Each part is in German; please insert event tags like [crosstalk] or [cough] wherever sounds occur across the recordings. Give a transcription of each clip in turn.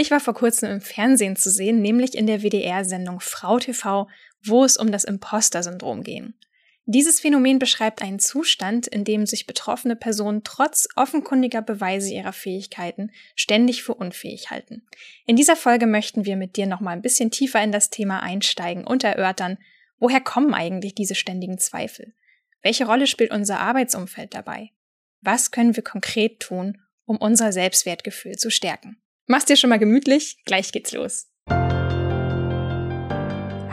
Ich war vor kurzem im Fernsehen zu sehen, nämlich in der WDR-Sendung Frau TV, wo es um das Imposter-Syndrom ging. Dieses Phänomen beschreibt einen Zustand, in dem sich betroffene Personen trotz offenkundiger Beweise ihrer Fähigkeiten ständig für unfähig halten. In dieser Folge möchten wir mit dir noch mal ein bisschen tiefer in das Thema einsteigen und erörtern, woher kommen eigentlich diese ständigen Zweifel? Welche Rolle spielt unser Arbeitsumfeld dabei? Was können wir konkret tun, um unser Selbstwertgefühl zu stärken? Mach's dir schon mal gemütlich, gleich geht's los.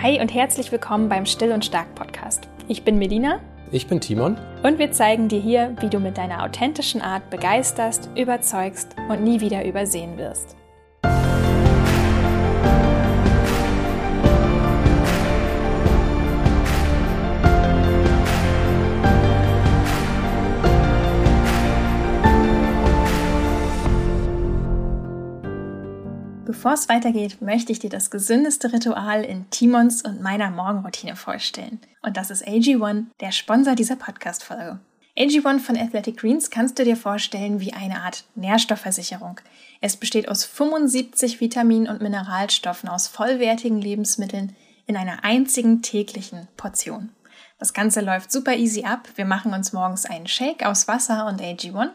Hi und herzlich willkommen beim Still und Stark Podcast. Ich bin Melina. Ich bin Timon. Und wir zeigen dir hier, wie du mit deiner authentischen Art begeisterst, überzeugst und nie wieder übersehen wirst. Bevor es weitergeht, möchte ich dir das gesündeste Ritual in Timons und meiner Morgenroutine vorstellen. Und das ist AG1, der Sponsor dieser Podcast-Folge. AG1 von Athletic Greens kannst du dir vorstellen wie eine Art Nährstoffversicherung. Es besteht aus 75 Vitaminen und Mineralstoffen aus vollwertigen Lebensmitteln in einer einzigen täglichen Portion. Das Ganze läuft super easy ab. Wir machen uns morgens einen Shake aus Wasser und AG1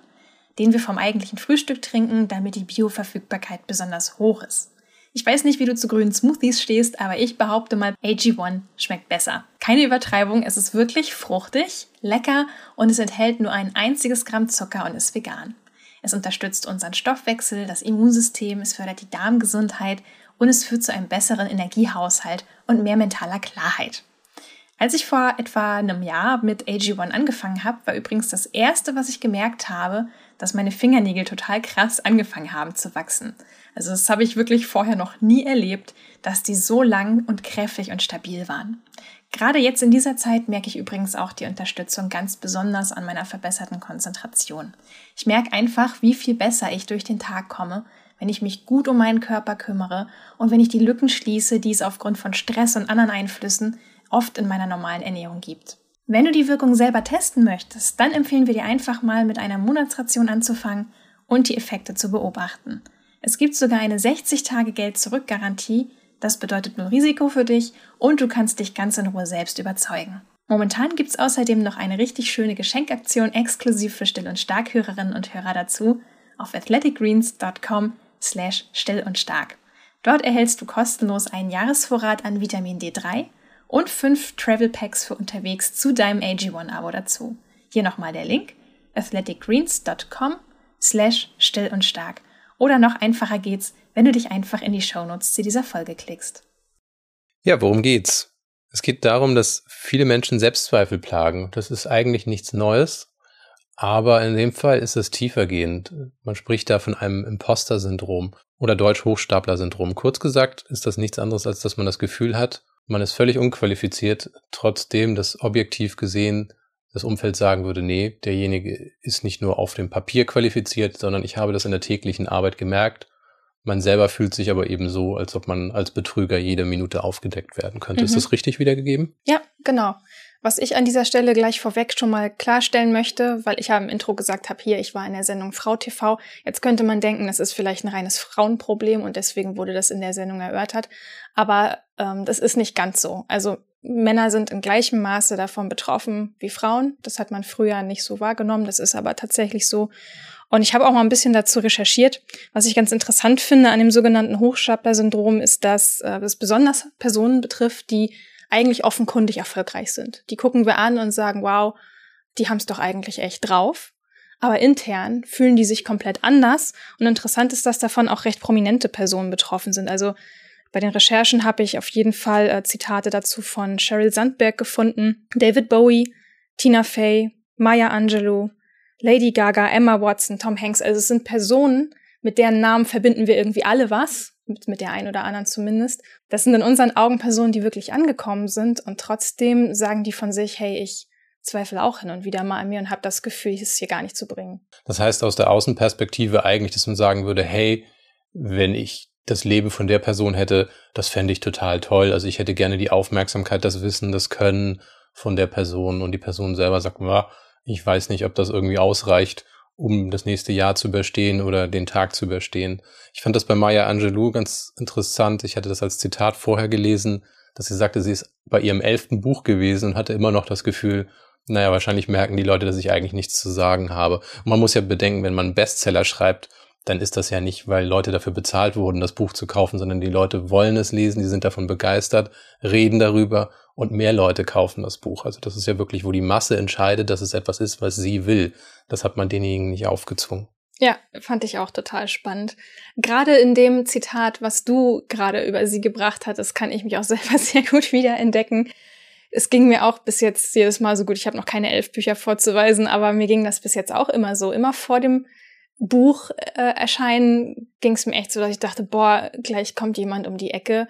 den wir vom eigentlichen Frühstück trinken, damit die Bioverfügbarkeit besonders hoch ist. Ich weiß nicht, wie du zu grünen Smoothies stehst, aber ich behaupte mal, AG1 schmeckt besser. Keine Übertreibung, es ist wirklich fruchtig, lecker und es enthält nur ein einziges Gramm Zucker und ist vegan. Es unterstützt unseren Stoffwechsel, das Immunsystem, es fördert die Darmgesundheit und es führt zu einem besseren Energiehaushalt und mehr mentaler Klarheit. Als ich vor etwa einem Jahr mit AG1 angefangen habe, war übrigens das erste, was ich gemerkt habe, dass meine Fingernägel total krass angefangen haben zu wachsen. Also das habe ich wirklich vorher noch nie erlebt, dass die so lang und kräftig und stabil waren. Gerade jetzt in dieser Zeit merke ich übrigens auch die Unterstützung ganz besonders an meiner verbesserten Konzentration. Ich merke einfach, wie viel besser ich durch den Tag komme, wenn ich mich gut um meinen Körper kümmere und wenn ich die Lücken schließe, die es aufgrund von Stress und anderen Einflüssen oft in meiner normalen Ernährung gibt. Wenn du die Wirkung selber testen möchtest, dann empfehlen wir dir einfach mal mit einer Monatsration anzufangen und die Effekte zu beobachten. Es gibt sogar eine 60-Tage-Geld-Zurück-Garantie, das bedeutet null Risiko für dich und du kannst dich ganz in Ruhe selbst überzeugen. Momentan gibt es außerdem noch eine richtig schöne Geschenkaktion exklusiv für Still- und Stark-Hörerinnen und Hörer dazu auf athleticgreens.com slash still und stark. Dort erhältst du kostenlos einen Jahresvorrat an Vitamin D3 und fünf Travel Packs für unterwegs zu deinem AG1-Abo dazu. Hier nochmal der Link athleticgreens.com slash still und stark. Oder noch einfacher geht's, wenn du dich einfach in die Shownotes zu dieser Folge klickst. Ja, worum geht's? Es geht darum, dass viele Menschen Selbstzweifel plagen. Das ist eigentlich nichts Neues, aber in dem Fall ist es tiefergehend. Man spricht da von einem Imposter-Syndrom oder Deutsch-Hochstapler-Syndrom. Kurz gesagt ist das nichts anderes, als dass man das Gefühl hat, man ist völlig unqualifiziert, trotzdem, dass objektiv gesehen das Umfeld sagen würde, nee, derjenige ist nicht nur auf dem Papier qualifiziert, sondern ich habe das in der täglichen Arbeit gemerkt. Man selber fühlt sich aber eben so, als ob man als Betrüger jede Minute aufgedeckt werden könnte. Mhm. Ist das richtig wiedergegeben? Ja, genau. Was ich an dieser Stelle gleich vorweg schon mal klarstellen möchte, weil ich ja im Intro gesagt habe, hier, ich war in der Sendung Frau TV. Jetzt könnte man denken, das ist vielleicht ein reines Frauenproblem und deswegen wurde das in der Sendung erörtert. Aber ähm, das ist nicht ganz so. Also Männer sind in gleichem Maße davon betroffen wie Frauen. Das hat man früher nicht so wahrgenommen. Das ist aber tatsächlich so. Und ich habe auch mal ein bisschen dazu recherchiert. Was ich ganz interessant finde an dem sogenannten Hochstapler-Syndrom ist, dass äh, es besonders Personen betrifft, die eigentlich offenkundig erfolgreich sind. Die gucken wir an und sagen, wow, die haben es doch eigentlich echt drauf. Aber intern fühlen die sich komplett anders. Und interessant ist, dass davon auch recht prominente Personen betroffen sind. Also bei den Recherchen habe ich auf jeden Fall äh, Zitate dazu von Sheryl Sandberg gefunden, David Bowie, Tina Fey, Maya Angelou, Lady Gaga, Emma Watson, Tom Hanks. Also es sind Personen, mit deren Namen verbinden wir irgendwie alle was mit, mit der einen oder anderen zumindest. Das sind in unseren Augen Personen, die wirklich angekommen sind und trotzdem sagen die von sich, hey, ich zweifle auch hin und wieder mal an mir und habe das Gefühl, es hier gar nicht zu bringen. Das heißt aus der Außenperspektive eigentlich, dass man sagen würde, hey, wenn ich das Leben von der Person hätte, das fände ich total toll. Also ich hätte gerne die Aufmerksamkeit, das Wissen, das Können von der Person und die Person selber sagt, ich weiß nicht, ob das irgendwie ausreicht um das nächste Jahr zu überstehen oder den Tag zu überstehen. Ich fand das bei Maya Angelou ganz interessant. Ich hatte das als Zitat vorher gelesen, dass sie sagte, sie ist bei ihrem elften Buch gewesen und hatte immer noch das Gefühl, naja, wahrscheinlich merken die Leute, dass ich eigentlich nichts zu sagen habe. Und man muss ja bedenken, wenn man Bestseller schreibt, dann ist das ja nicht, weil Leute dafür bezahlt wurden, das Buch zu kaufen, sondern die Leute wollen es lesen, die sind davon begeistert, reden darüber und mehr Leute kaufen das Buch. Also das ist ja wirklich, wo die Masse entscheidet, dass es etwas ist, was sie will. Das hat man denjenigen nicht aufgezwungen. Ja, fand ich auch total spannend. Gerade in dem Zitat, was du gerade über sie gebracht hattest, kann ich mich auch [laughs] selber sehr gut wiederentdecken. Es ging mir auch bis jetzt jedes Mal so gut. Ich habe noch keine elf Bücher vorzuweisen, aber mir ging das bis jetzt auch immer so. Immer vor dem Buch äh, erscheinen ging es mir echt so, dass ich dachte, boah, gleich kommt jemand um die Ecke,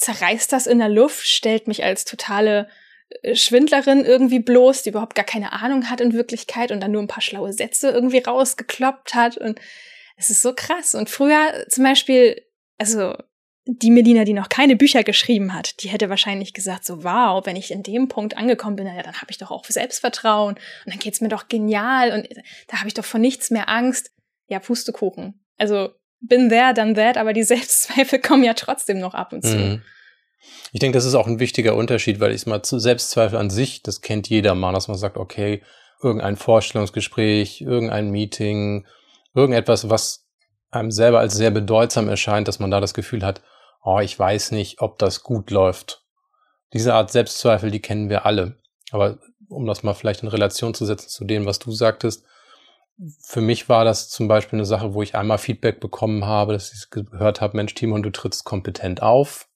zerreißt das in der Luft, stellt mich als totale äh, Schwindlerin irgendwie bloß, die überhaupt gar keine Ahnung hat in Wirklichkeit und dann nur ein paar schlaue Sätze irgendwie rausgekloppt hat. Und es ist so krass. Und früher zum Beispiel, also die Melina, die noch keine Bücher geschrieben hat, die hätte wahrscheinlich gesagt, so wow, wenn ich in dem Punkt angekommen bin, ja, dann habe ich doch auch Selbstvertrauen und dann geht's mir doch genial und da habe ich doch vor nichts mehr Angst. Ja, Pustekuchen. Also bin there, done that, aber die [laughs] Selbstzweifel kommen ja trotzdem noch ab und zu. Mhm. Ich denke, das ist auch ein wichtiger Unterschied, weil ich mal Selbstzweifel an sich, das kennt jeder mal, dass man sagt, okay, irgendein Vorstellungsgespräch, irgendein Meeting, irgendetwas, was einem selber als sehr bedeutsam erscheint, dass man da das Gefühl hat, oh, ich weiß nicht, ob das gut läuft. Diese Art Selbstzweifel, die kennen wir alle. Aber um das mal vielleicht in Relation zu setzen zu dem, was du sagtest, für mich war das zum Beispiel eine Sache, wo ich einmal Feedback bekommen habe, dass ich gehört habe, Mensch, Timon, du trittst kompetent auf.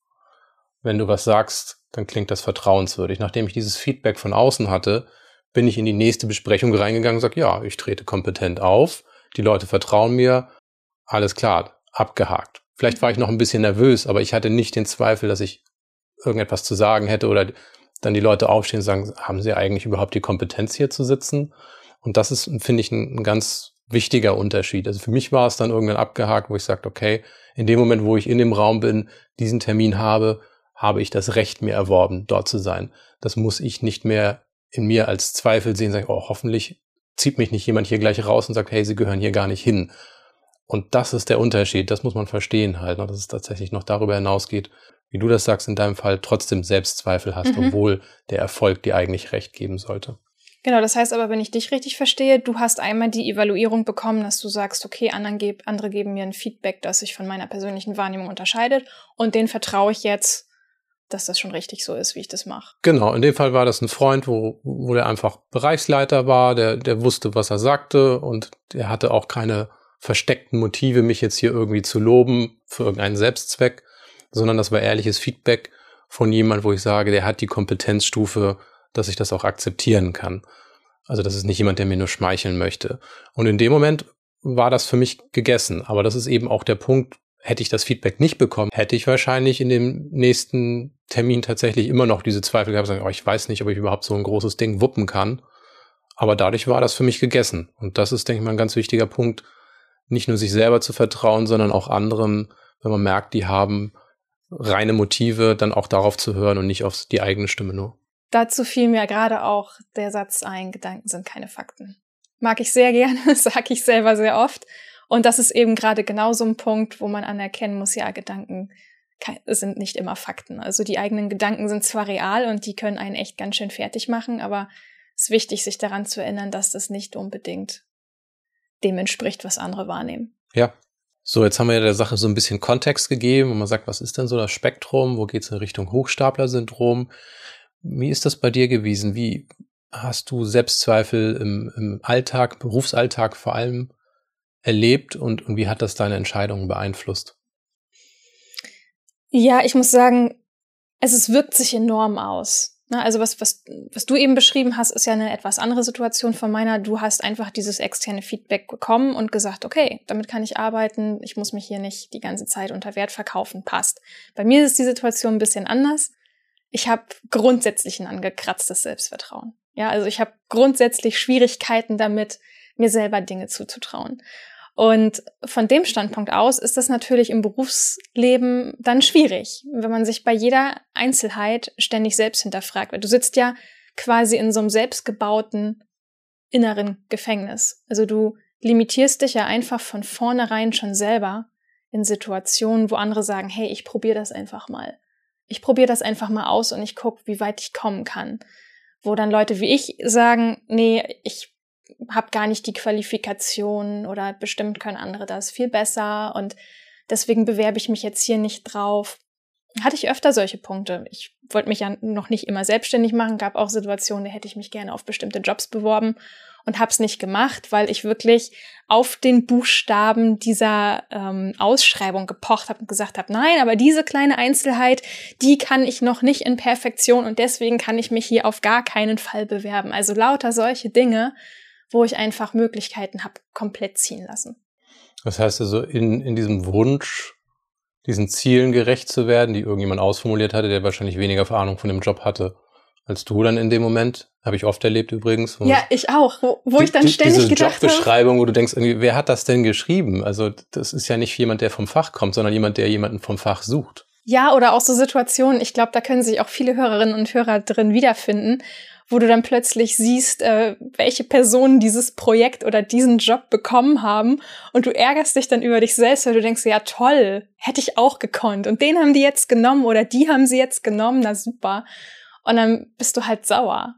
Wenn du was sagst, dann klingt das vertrauenswürdig. Nachdem ich dieses Feedback von außen hatte, bin ich in die nächste Besprechung reingegangen und sage, ja, ich trete kompetent auf, die Leute vertrauen mir, alles klar, abgehakt. Vielleicht war ich noch ein bisschen nervös, aber ich hatte nicht den Zweifel, dass ich irgendetwas zu sagen hätte oder dann die Leute aufstehen und sagen, haben sie eigentlich überhaupt die Kompetenz hier zu sitzen? Und das ist, finde ich, ein, ein ganz wichtiger Unterschied. Also für mich war es dann irgendwann abgehakt, wo ich sagte, okay, in dem Moment, wo ich in dem Raum bin, diesen Termin habe, habe ich das Recht mir erworben, dort zu sein. Das muss ich nicht mehr in mir als Zweifel sehen, sage, oh, hoffentlich zieht mich nicht jemand hier gleich raus und sagt, hey, Sie gehören hier gar nicht hin. Und das ist der Unterschied, das muss man verstehen halt, ne, dass es tatsächlich noch darüber hinausgeht, wie du das sagst, in deinem Fall trotzdem Selbstzweifel hast, mhm. obwohl der Erfolg dir eigentlich recht geben sollte. Genau, das heißt aber, wenn ich dich richtig verstehe, du hast einmal die Evaluierung bekommen, dass du sagst, okay, geb, andere geben mir ein Feedback, das sich von meiner persönlichen Wahrnehmung unterscheidet und den vertraue ich jetzt, dass das schon richtig so ist, wie ich das mache. Genau, in dem Fall war das ein Freund, wo, wo der einfach Bereichsleiter war, der, der wusste, was er sagte und der hatte auch keine versteckten Motive, mich jetzt hier irgendwie zu loben für irgendeinen Selbstzweck, sondern das war ehrliches Feedback von jemand, wo ich sage, der hat die Kompetenzstufe, dass ich das auch akzeptieren kann. Also das ist nicht jemand, der mir nur schmeicheln möchte. Und in dem Moment war das für mich gegessen. Aber das ist eben auch der Punkt, hätte ich das Feedback nicht bekommen, hätte ich wahrscheinlich in dem nächsten Termin tatsächlich immer noch diese Zweifel gehabt, sagen, oh, ich weiß nicht, ob ich überhaupt so ein großes Ding wuppen kann. Aber dadurch war das für mich gegessen. Und das ist, denke ich mal, ein ganz wichtiger Punkt, nicht nur sich selber zu vertrauen, sondern auch anderen, wenn man merkt, die haben reine Motive, dann auch darauf zu hören und nicht auf die eigene Stimme nur. Dazu fiel mir gerade auch der Satz ein, Gedanken sind keine Fakten. Mag ich sehr gerne, [laughs] sage ich selber sehr oft. Und das ist eben gerade genau so ein Punkt, wo man anerkennen muss, ja, Gedanken sind nicht immer Fakten. Also die eigenen Gedanken sind zwar real und die können einen echt ganz schön fertig machen, aber es ist wichtig, sich daran zu erinnern, dass das nicht unbedingt dem entspricht, was andere wahrnehmen. Ja. So, jetzt haben wir ja der Sache so ein bisschen Kontext gegeben und man sagt, was ist denn so das Spektrum? Wo geht es in Richtung Hochstapler-Syndrom? Wie ist das bei dir gewesen? Wie hast du Selbstzweifel im, im Alltag, Berufsalltag vor allem erlebt und, und wie hat das deine Entscheidungen beeinflusst? Ja, ich muss sagen, es, es wirkt sich enorm aus. Na, also was, was, was du eben beschrieben hast, ist ja eine etwas andere Situation von meiner. Du hast einfach dieses externe Feedback bekommen und gesagt, okay, damit kann ich arbeiten, ich muss mich hier nicht die ganze Zeit unter Wert verkaufen, passt. Bei mir ist die Situation ein bisschen anders. Ich habe grundsätzlich ein angekratztes Selbstvertrauen. Ja, also ich habe grundsätzlich Schwierigkeiten damit, mir selber Dinge zuzutrauen. Und von dem Standpunkt aus ist das natürlich im Berufsleben dann schwierig, wenn man sich bei jeder Einzelheit ständig selbst hinterfragt. Weil du sitzt ja quasi in so einem selbstgebauten inneren Gefängnis. Also du limitierst dich ja einfach von vornherein schon selber in Situationen, wo andere sagen, hey, ich probiere das einfach mal. Ich probiere das einfach mal aus und ich gucke, wie weit ich kommen kann. Wo dann Leute wie ich sagen, nee, ich habe gar nicht die Qualifikation oder bestimmt können andere das viel besser und deswegen bewerbe ich mich jetzt hier nicht drauf. Hatte ich öfter solche Punkte. Ich wollte mich ja noch nicht immer selbstständig machen, gab auch Situationen, da hätte ich mich gerne auf bestimmte Jobs beworben und habe es nicht gemacht, weil ich wirklich auf den Buchstaben dieser ähm, Ausschreibung gepocht habe und gesagt habe, nein, aber diese kleine Einzelheit, die kann ich noch nicht in Perfektion und deswegen kann ich mich hier auf gar keinen Fall bewerben. Also lauter solche Dinge, wo ich einfach Möglichkeiten habe, komplett ziehen lassen. Das heißt also, in, in diesem Wunsch, diesen Zielen gerecht zu werden, die irgendjemand ausformuliert hatte, der wahrscheinlich weniger Ahnung von dem Job hatte, als du dann in dem Moment. Habe ich oft erlebt übrigens. Ja, ich auch. Wo, wo die, ich dann ständig diese gedacht habe. Jobbeschreibung, wo du denkst, irgendwie, wer hat das denn geschrieben? Also das ist ja nicht jemand, der vom Fach kommt, sondern jemand, der jemanden vom Fach sucht. Ja, oder auch so Situationen, ich glaube, da können sich auch viele Hörerinnen und Hörer drin wiederfinden, wo du dann plötzlich siehst, äh, welche Personen dieses Projekt oder diesen Job bekommen haben und du ärgerst dich dann über dich selbst, weil du denkst, ja toll, hätte ich auch gekonnt und den haben die jetzt genommen oder die haben sie jetzt genommen, na super. Und dann bist du halt sauer.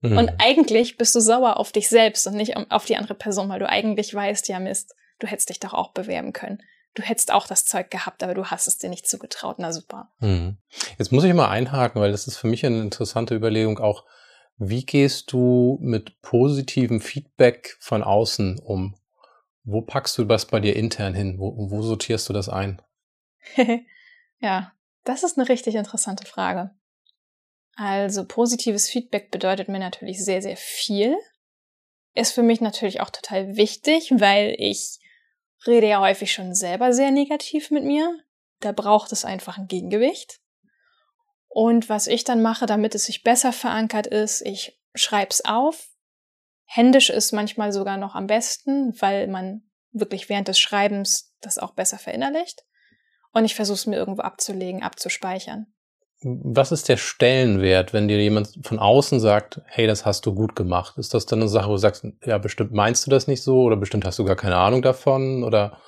Mhm. Und eigentlich bist du sauer auf dich selbst und nicht auf die andere Person, weil du eigentlich weißt, ja Mist, du hättest dich doch auch bewerben können. Du hättest auch das Zeug gehabt, aber du hast es dir nicht zugetraut. Na super. Mhm. Jetzt muss ich mal einhaken, weil das ist für mich eine interessante Überlegung auch. Wie gehst du mit positivem Feedback von außen um? Wo packst du das bei dir intern hin? Wo, wo sortierst du das ein? [laughs] ja, das ist eine richtig interessante Frage. Also positives Feedback bedeutet mir natürlich sehr, sehr viel. Ist für mich natürlich auch total wichtig, weil ich rede ja häufig schon selber sehr negativ mit mir. Da braucht es einfach ein Gegengewicht. Und was ich dann mache, damit es sich besser verankert ist, ich schreib's auf. Händisch ist manchmal sogar noch am besten, weil man wirklich während des Schreibens das auch besser verinnerlicht. Und ich versuche es mir irgendwo abzulegen, abzuspeichern was ist der Stellenwert, wenn dir jemand von außen sagt, hey, das hast du gut gemacht? Ist das dann eine Sache, wo du sagst, ja, bestimmt meinst du das nicht so oder bestimmt hast du gar keine Ahnung davon oder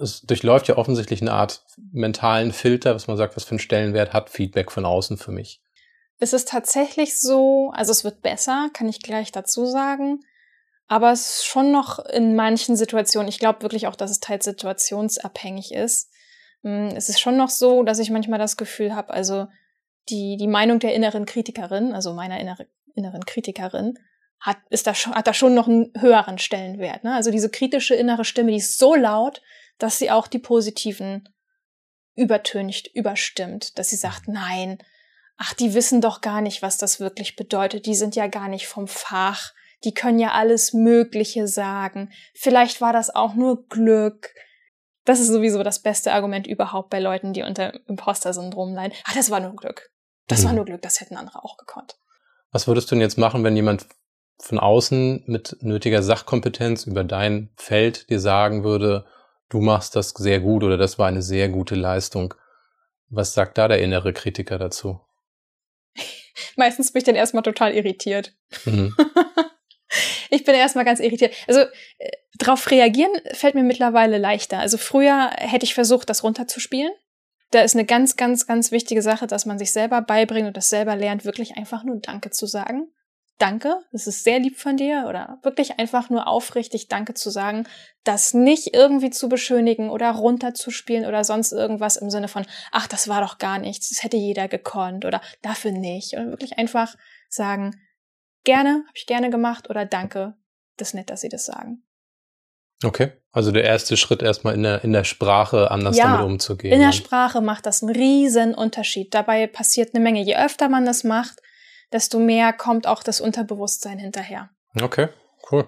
es durchläuft ja offensichtlich eine Art mentalen Filter, was man sagt, was für einen Stellenwert hat Feedback von außen für mich? Es ist tatsächlich so, also es wird besser, kann ich gleich dazu sagen. Aber es ist schon noch in manchen Situationen, ich glaube wirklich auch, dass es teils situationsabhängig ist, es ist schon noch so, dass ich manchmal das Gefühl habe, also die, die Meinung der inneren Kritikerin, also meiner innere, inneren Kritikerin, hat, ist da schon, hat da schon noch einen höheren Stellenwert. Ne? Also diese kritische innere Stimme, die ist so laut, dass sie auch die positiven übertönigt, überstimmt, dass sie sagt, nein, ach, die wissen doch gar nicht, was das wirklich bedeutet, die sind ja gar nicht vom Fach, die können ja alles Mögliche sagen, vielleicht war das auch nur Glück, das ist sowieso das beste Argument überhaupt bei Leuten, die unter Imposter-Syndrom leiden. Ah, das war nur Glück. Das mhm. war nur Glück, das hätten andere auch gekonnt. Was würdest du denn jetzt machen, wenn jemand von außen mit nötiger Sachkompetenz über dein Feld dir sagen würde, du machst das sehr gut oder das war eine sehr gute Leistung? Was sagt da der innere Kritiker dazu? [laughs] Meistens bin ich dann erstmal total irritiert. Mhm. [laughs] ich bin erstmal ganz irritiert. Also äh, darauf reagieren fällt mir mittlerweile leichter. Also früher hätte ich versucht, das runterzuspielen. Da ist eine ganz, ganz, ganz wichtige Sache, dass man sich selber beibringt und das selber lernt, wirklich einfach nur Danke zu sagen. Danke, das ist sehr lieb von dir oder wirklich einfach nur aufrichtig Danke zu sagen, das nicht irgendwie zu beschönigen oder runterzuspielen oder sonst irgendwas im Sinne von, ach, das war doch gar nichts, das hätte jeder gekonnt oder dafür nicht. Und wirklich einfach sagen, gerne, habe ich gerne gemacht oder danke, das ist nett, dass Sie das sagen. Okay, also der erste Schritt erstmal in der, in der Sprache anders ja, damit umzugehen. In der Sprache macht das einen riesen Unterschied. Dabei passiert eine Menge. Je öfter man das macht, desto mehr kommt auch das Unterbewusstsein hinterher. Okay, cool.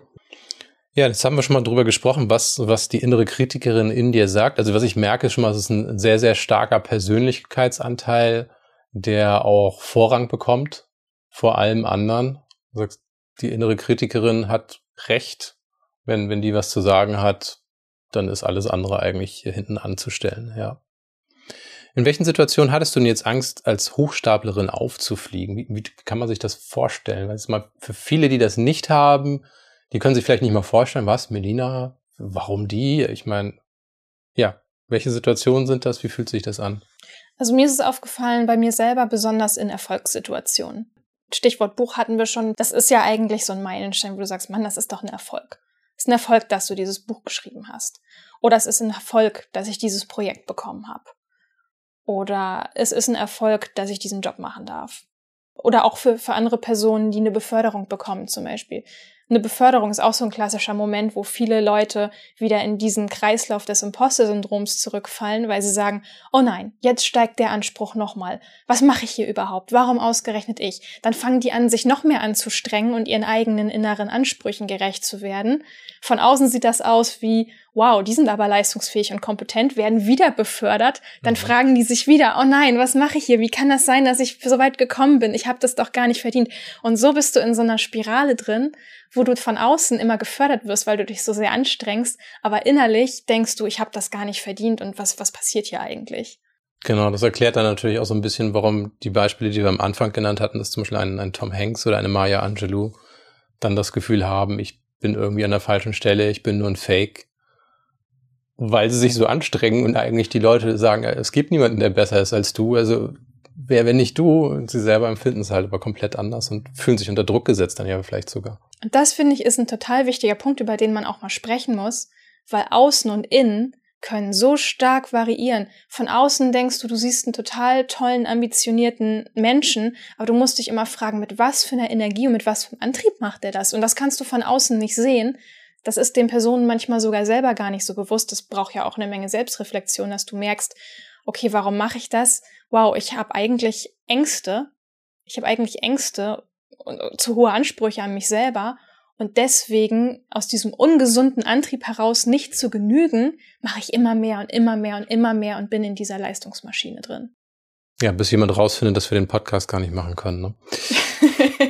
Ja, jetzt haben wir schon mal drüber gesprochen, was, was die innere Kritikerin in dir sagt. Also was ich merke ist schon mal, es ist ein sehr, sehr starker Persönlichkeitsanteil, der auch Vorrang bekommt vor allem anderen. Du sagst, die innere Kritikerin hat recht. Wenn, wenn die was zu sagen hat, dann ist alles andere eigentlich hier hinten anzustellen, ja. In welchen Situationen hattest du denn jetzt Angst, als Hochstaplerin aufzufliegen? Wie, wie kann man sich das vorstellen? Weil es mal für viele, die das nicht haben, die können sich vielleicht nicht mal vorstellen, was, Melina, warum die? Ich meine, ja, welche Situationen sind das? Wie fühlt sich das an? Also mir ist es aufgefallen, bei mir selber besonders in Erfolgssituationen. Stichwort Buch hatten wir schon. Das ist ja eigentlich so ein Meilenstein, wo du sagst, Mann, das ist doch ein Erfolg. Es ist ein Erfolg, dass du dieses Buch geschrieben hast. Oder es ist ein Erfolg, dass ich dieses Projekt bekommen habe. Oder es ist ein Erfolg, dass ich diesen Job machen darf. Oder auch für, für andere Personen, die eine Beförderung bekommen zum Beispiel eine Beförderung ist auch so ein klassischer Moment, wo viele Leute wieder in diesen Kreislauf des Imposter-Syndroms zurückfallen, weil sie sagen, oh nein, jetzt steigt der Anspruch nochmal. Was mache ich hier überhaupt? Warum ausgerechnet ich? Dann fangen die an, sich noch mehr anzustrengen und ihren eigenen inneren Ansprüchen gerecht zu werden. Von außen sieht das aus wie, wow, die sind aber leistungsfähig und kompetent, werden wieder befördert, dann mhm. fragen die sich wieder, oh nein, was mache ich hier? Wie kann das sein, dass ich so weit gekommen bin? Ich habe das doch gar nicht verdient. Und so bist du in so einer Spirale drin, wo du von außen immer gefördert wirst, weil du dich so sehr anstrengst, aber innerlich denkst du, ich habe das gar nicht verdient und was was passiert hier eigentlich? Genau, das erklärt dann natürlich auch so ein bisschen, warum die Beispiele, die wir am Anfang genannt hatten, dass zum Beispiel ein, ein Tom Hanks oder eine Maya Angelou dann das Gefühl haben, ich bin irgendwie an der falschen Stelle, ich bin nur ein Fake weil sie sich so anstrengen und eigentlich die Leute sagen, es gibt niemanden, der besser ist als du. Also wer, wenn nicht du? Und sie selber empfinden es halt aber komplett anders und fühlen sich unter Druck gesetzt dann ja vielleicht sogar. Und das finde ich ist ein total wichtiger Punkt, über den man auch mal sprechen muss, weil außen und innen können so stark variieren. Von außen denkst du, du siehst einen total tollen, ambitionierten Menschen, aber du musst dich immer fragen, mit was für einer Energie und mit was für einem Antrieb macht er das? Und das kannst du von außen nicht sehen. Das ist den Personen manchmal sogar selber gar nicht so bewusst. Das braucht ja auch eine Menge Selbstreflexion, dass du merkst, okay, warum mache ich das? Wow, ich habe eigentlich Ängste. Ich habe eigentlich Ängste und zu hohe Ansprüche an mich selber. Und deswegen aus diesem ungesunden Antrieb heraus nicht zu genügen, mache ich immer mehr und immer mehr und immer mehr und bin in dieser Leistungsmaschine drin. Ja, bis jemand rausfindet, dass wir den Podcast gar nicht machen können. Ne? [laughs]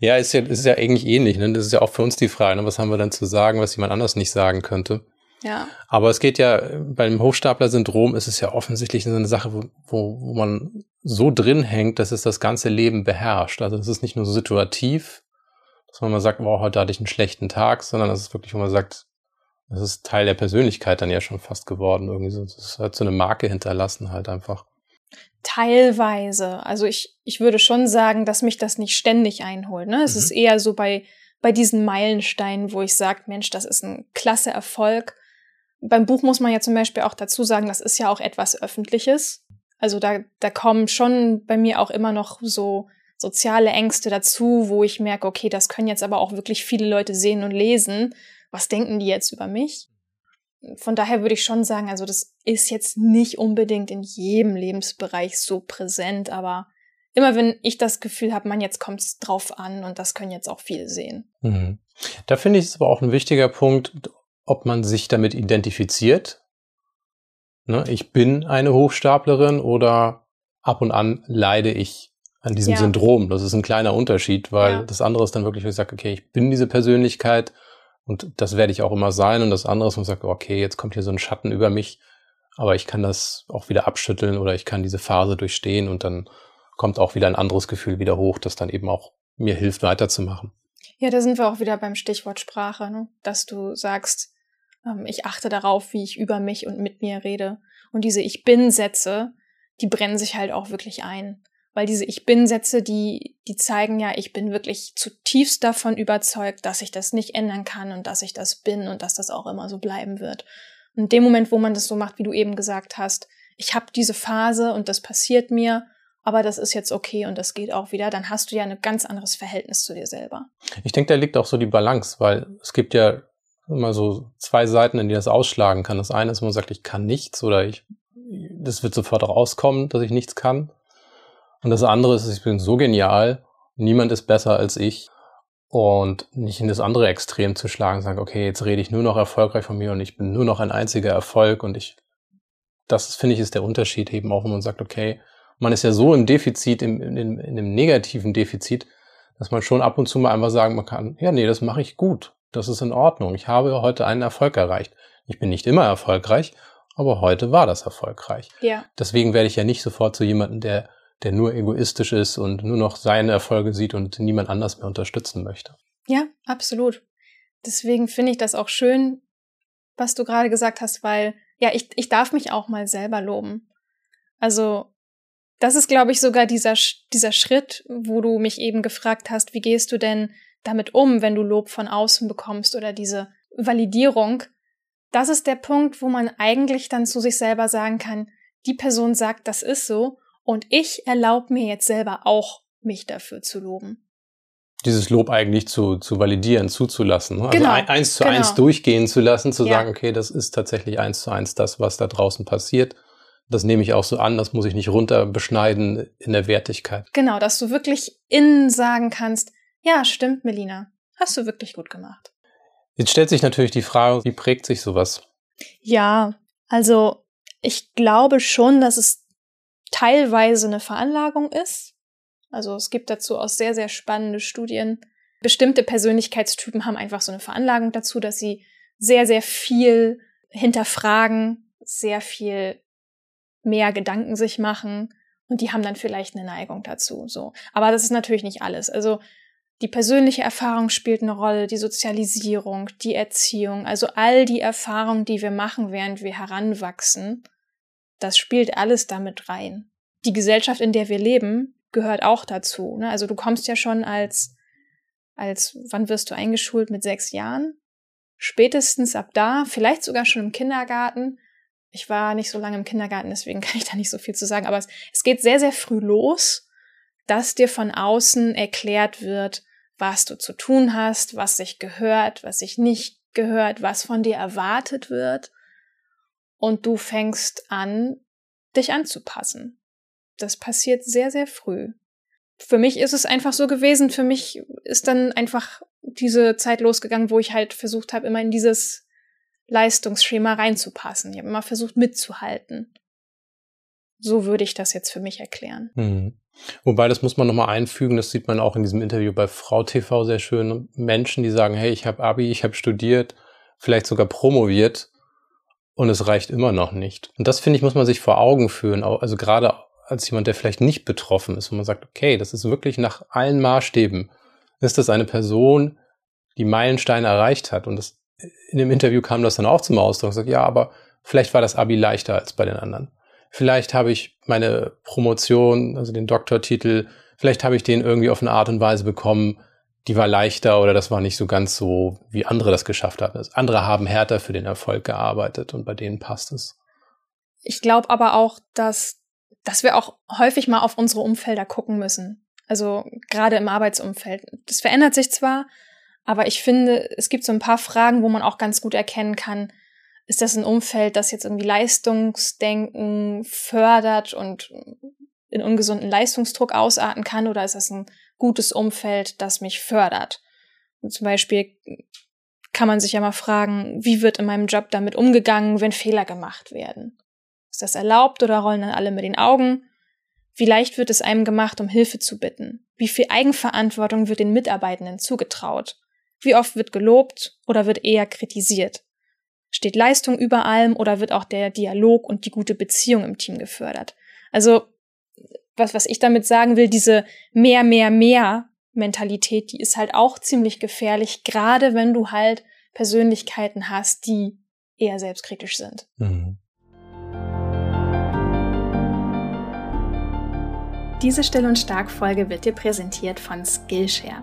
Ja, ist ja, ist ja eigentlich ähnlich. Ne? Das ist ja auch für uns die Frage, ne? was haben wir dann zu sagen, was jemand anders nicht sagen könnte. Ja. Aber es geht ja, beim Hochstapler-Syndrom ist es ja offensichtlich so eine Sache, wo, wo, wo man so drin hängt, dass es das ganze Leben beherrscht. Also es ist nicht nur so situativ, dass man mal sagt, wow, heute hatte ich einen schlechten Tag, sondern es ist wirklich, wo man sagt, das ist Teil der Persönlichkeit dann ja schon fast geworden. Irgendwie so, das hat so eine Marke hinterlassen halt einfach. Teilweise. Also ich, ich würde schon sagen, dass mich das nicht ständig einholt. Ne? Es mhm. ist eher so bei, bei diesen Meilensteinen, wo ich sage, Mensch, das ist ein klasse Erfolg. Beim Buch muss man ja zum Beispiel auch dazu sagen, das ist ja auch etwas Öffentliches. Also da, da kommen schon bei mir auch immer noch so soziale Ängste dazu, wo ich merke, okay, das können jetzt aber auch wirklich viele Leute sehen und lesen. Was denken die jetzt über mich? Von daher würde ich schon sagen, also das ist jetzt nicht unbedingt in jedem Lebensbereich so präsent, aber immer wenn ich das Gefühl habe, man, jetzt kommt es drauf an und das können jetzt auch viele sehen. Mhm. Da finde ich es aber auch ein wichtiger Punkt, ob man sich damit identifiziert. Ne, ich bin eine Hochstaplerin oder ab und an leide ich an diesem ja. Syndrom. Das ist ein kleiner Unterschied, weil ja. das andere ist dann wirklich, wo ich sage, okay, ich bin diese Persönlichkeit und das werde ich auch immer sein. Und das andere ist, man sagt, okay, jetzt kommt hier so ein Schatten über mich, aber ich kann das auch wieder abschütteln oder ich kann diese Phase durchstehen und dann kommt auch wieder ein anderes Gefühl wieder hoch, das dann eben auch mir hilft, weiterzumachen. Ja, da sind wir auch wieder beim Stichwort Sprache, ne? dass du sagst, ähm, ich achte darauf, wie ich über mich und mit mir rede. Und diese Ich bin-Sätze, die brennen sich halt auch wirklich ein. Weil diese Ich bin-Sätze, die, die zeigen ja, ich bin wirklich zutiefst davon überzeugt, dass ich das nicht ändern kann und dass ich das bin und dass das auch immer so bleiben wird. Und in dem Moment, wo man das so macht, wie du eben gesagt hast, ich habe diese Phase und das passiert mir, aber das ist jetzt okay und das geht auch wieder, dann hast du ja ein ganz anderes Verhältnis zu dir selber. Ich denke, da liegt auch so die Balance, weil es gibt ja immer so zwei Seiten, in die das ausschlagen kann. Das eine ist, man sagt, ich kann nichts oder ich, das wird sofort rauskommen, dass ich nichts kann. Und das andere ist, ich bin so genial, niemand ist besser als ich. Und nicht in das andere Extrem zu schlagen, sagen, okay, jetzt rede ich nur noch erfolgreich von mir und ich bin nur noch ein einziger Erfolg und ich, das finde ich ist der Unterschied eben auch, wenn man sagt, okay, man ist ja so im Defizit, im, in, in einem negativen Defizit, dass man schon ab und zu mal einfach sagen man kann, ja, nee, das mache ich gut. Das ist in Ordnung. Ich habe heute einen Erfolg erreicht. Ich bin nicht immer erfolgreich, aber heute war das erfolgreich. Ja. Deswegen werde ich ja nicht sofort zu jemandem, der der nur egoistisch ist und nur noch seine Erfolge sieht und niemand anders mehr unterstützen möchte. Ja, absolut. Deswegen finde ich das auch schön, was du gerade gesagt hast, weil ja, ich, ich darf mich auch mal selber loben. Also, das ist, glaube ich, sogar dieser, dieser Schritt, wo du mich eben gefragt hast, wie gehst du denn damit um, wenn du Lob von außen bekommst oder diese Validierung. Das ist der Punkt, wo man eigentlich dann zu sich selber sagen kann, die Person sagt, das ist so und ich erlaube mir jetzt selber auch, mich dafür zu loben dieses Lob eigentlich zu, zu validieren, zuzulassen. Ne? Also genau, ein, eins zu genau. eins durchgehen zu lassen, zu Ja. sagen, okay, das ist tatsächlich eins zu eins das, was da draußen passiert. Das nehme ich auch so an, das muss ich nicht runter beschneiden in der Wertigkeit. Genau, dass du wirklich innen sagen kannst, ja, stimmt, Melina, hast du wirklich gut gemacht. Jetzt stellt sich natürlich die Frage, wie prägt sich sowas? Ja, also ich glaube schon, dass es teilweise eine Veranlagung ist. Also es gibt dazu auch sehr, sehr spannende Studien. Bestimmte Persönlichkeitstypen haben einfach so eine Veranlagung dazu, dass sie sehr, sehr viel hinterfragen, sehr viel mehr Gedanken sich machen und die haben dann vielleicht eine Neigung dazu, so. Aber das ist natürlich nicht alles. Also die persönliche Erfahrung spielt eine Rolle, die Sozialisierung, die Erziehung, also all die Erfahrungen, die wir machen, während wir heranwachsen, das spielt alles damit rein. Die Gesellschaft, in der wir leben, gehört auch dazu. Ne? Also du kommst ja schon als, als, wann wirst du eingeschult? Mit sechs Jahren? Spätestens ab da, vielleicht sogar schon im Kindergarten. Ich war nicht so lange im Kindergarten, deswegen [laughs] kann ich da nicht so viel zu sagen. Aber es, es geht sehr, sehr früh los, dass dir von außen erklärt wird, was du zu tun hast, was sich gehört, was sich nicht gehört, was von dir erwartet wird. Und du fängst an, dich anzupassen. Das passiert sehr, sehr früh. Für mich ist es einfach so gewesen, für mich ist dann einfach diese Zeit losgegangen, wo ich halt versucht habe, immer in dieses Leistungsschema reinzupassen. Ich habe immer versucht mitzuhalten. So würde ich das jetzt für mich erklären. Hm. Wobei, das muss man nochmal einfügen, das sieht man auch in diesem Interview bei Frau TV sehr schön. Menschen, die sagen, hey, ich habe Abi, ich habe studiert, vielleicht sogar promoviert und es reicht immer noch nicht. Und das, finde ich, muss man sich vor Augen führen. Also gerade als jemand, der vielleicht nicht betroffen ist, wo man sagt, okay, das ist wirklich nach allen Maßstäben, ist das eine Person, die Meilensteine erreicht hat. Und das, in dem Interview kam das dann auch zum Ausdruck. Sagt, ja, aber vielleicht war das Abi leichter als bei den anderen. Vielleicht habe ich meine Promotion, also den Doktortitel, vielleicht habe ich den irgendwie auf eine Art und Weise bekommen, die war leichter oder das war nicht so ganz so, wie andere das geschafft hatten. Also andere haben härter für den Erfolg gearbeitet und bei denen passt es. Ich glaube aber auch, dass, dass wir auch häufig mal auf unsere Umfelder gucken müssen. Also gerade im Arbeitsumfeld. Das verändert sich zwar, aber ich finde, es gibt so ein paar Fragen, wo man auch ganz gut erkennen kann, ist das ein Umfeld, das jetzt irgendwie Leistungsdenken fördert und in ungesunden Leistungsdruck ausarten kann, oder ist das ein gutes Umfeld, das mich fördert? Und zum Beispiel kann man sich ja mal fragen, wie wird in meinem Job damit umgegangen, wenn Fehler gemacht werden? Ist das erlaubt oder rollen dann alle mit den Augen? Wie leicht wird es einem gemacht, um Hilfe zu bitten? Wie viel Eigenverantwortung wird den Mitarbeitenden zugetraut? Wie oft wird gelobt oder wird eher kritisiert? Steht Leistung über allem oder wird auch der Dialog und die gute Beziehung im Team gefördert? Also, was, was ich damit sagen will, diese mehr, mehr, mehr Mentalität, die ist halt auch ziemlich gefährlich, gerade wenn du halt Persönlichkeiten hast, die eher selbstkritisch sind. Mhm. Diese Still und Stark Folge wird dir präsentiert von Skillshare.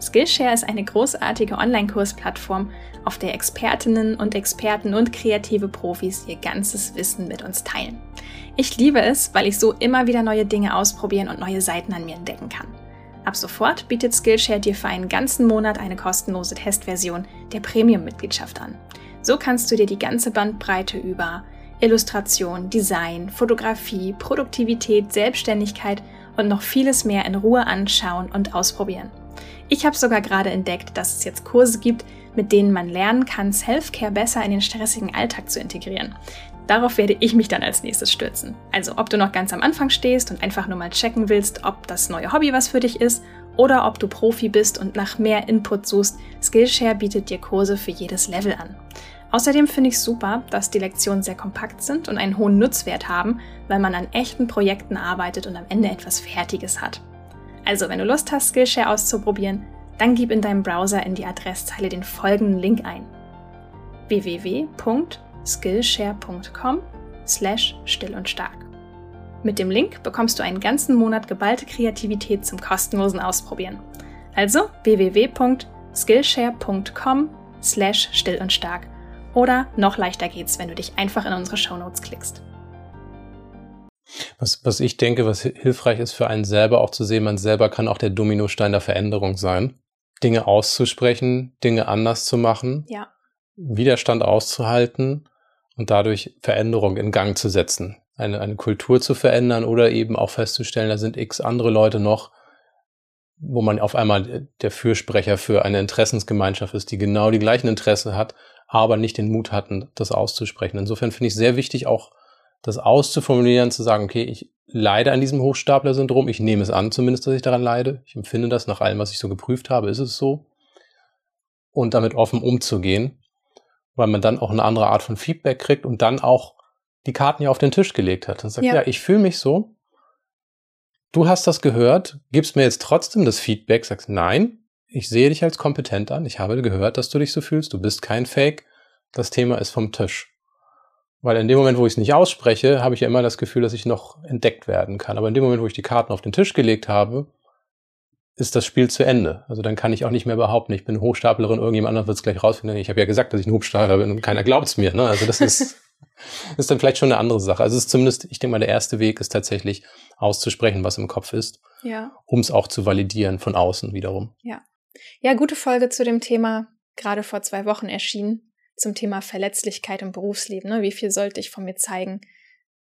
Skillshare ist eine großartige Online-Kursplattform, auf der Expertinnen und Experten und kreative Profis ihr ganzes Wissen mit uns teilen. Ich liebe es, weil ich so immer wieder neue Dinge ausprobieren und neue Seiten an mir entdecken kann. Ab sofort bietet Skillshare dir für einen ganzen Monat eine kostenlose Testversion der Premium-Mitgliedschaft an. So kannst du dir die ganze Bandbreite über Illustration, Design, Fotografie, Produktivität, Selbstständigkeit und noch vieles mehr in Ruhe anschauen und ausprobieren. Ich habe sogar gerade entdeckt, dass es jetzt Kurse gibt, mit denen man lernen kann, Self-Care besser in den stressigen Alltag zu integrieren. Darauf werde ich mich dann als nächstes stürzen. Also ob du noch ganz am Anfang stehst und einfach nur mal checken willst, ob das neue Hobby was für dich ist, oder ob du Profi bist und nach mehr Input suchst, Skillshare bietet dir Kurse für jedes Level an. Außerdem finde ich super, dass die Lektionen sehr kompakt sind und einen hohen Nutzwert haben, weil man an echten Projekten arbeitet und am Ende etwas Fertiges hat. Also, wenn du Lust hast, Skillshare auszuprobieren, dann gib in deinem Browser in die Adresszeile den folgenden Link ein: www.skillshare.com slash still und stark. Mit dem Link bekommst du einen ganzen Monat geballte Kreativität zum kostenlosen Ausprobieren. Also www.skillshare.com slash still und stark. Oder noch leichter geht's, wenn du dich einfach in unsere Shownotes klickst. Was, was ich denke, was hilfreich ist für einen selber auch zu sehen, man selber kann auch der Dominostein der Veränderung sein. Dinge auszusprechen, Dinge anders zu machen, ja. Widerstand auszuhalten und dadurch Veränderung in Gang zu setzen. Eine, eine Kultur zu verändern oder eben auch festzustellen, da sind x andere Leute noch, wo man auf einmal der Fürsprecher für eine Interessensgemeinschaft ist, die genau die gleichen Interesse hat, aber nicht den Mut hatten, das auszusprechen. Insofern finde ich sehr wichtig, auch das auszuformulieren, zu sagen, okay, ich leide an diesem Hochstapler-Syndrom, ich nehme es an zumindest, dass ich daran leide, ich empfinde das nach allem, was ich so geprüft habe, ist es so. Und damit offen umzugehen, weil man dann auch eine andere Art von Feedback kriegt und dann auch die Karten ja auf den Tisch gelegt hat und sagt, ja, ja ich fühle mich so, du hast das gehört, gibst mir jetzt trotzdem das Feedback, sagst, nein, ich sehe dich als kompetent an, ich habe gehört, dass du dich so fühlst, du bist kein Fake, das Thema ist vom Tisch. Weil in dem Moment, wo ich es nicht ausspreche, habe ich ja immer das Gefühl, dass ich noch entdeckt werden kann. Aber in dem Moment, wo ich die Karten auf den Tisch gelegt habe, ist das Spiel zu Ende. Also dann kann ich auch nicht mehr behaupten, ich bin Hochstaplerin, irgendjemand anderes wird es gleich rausfinden. Ich habe ja gesagt, dass ich ein Hochstapler bin und keiner glaubt es mir. Ne? Also das ist, [laughs] ist dann vielleicht schon eine andere Sache. Also es ist zumindest, ich denke mal, der erste Weg ist tatsächlich auszusprechen, was im Kopf ist. Ja. Um es auch zu validieren von außen wiederum. Ja. Ja, gute Folge zu dem Thema, gerade vor zwei Wochen erschienen zum Thema Verletzlichkeit im Berufsleben. Ne? Wie viel sollte ich von mir zeigen?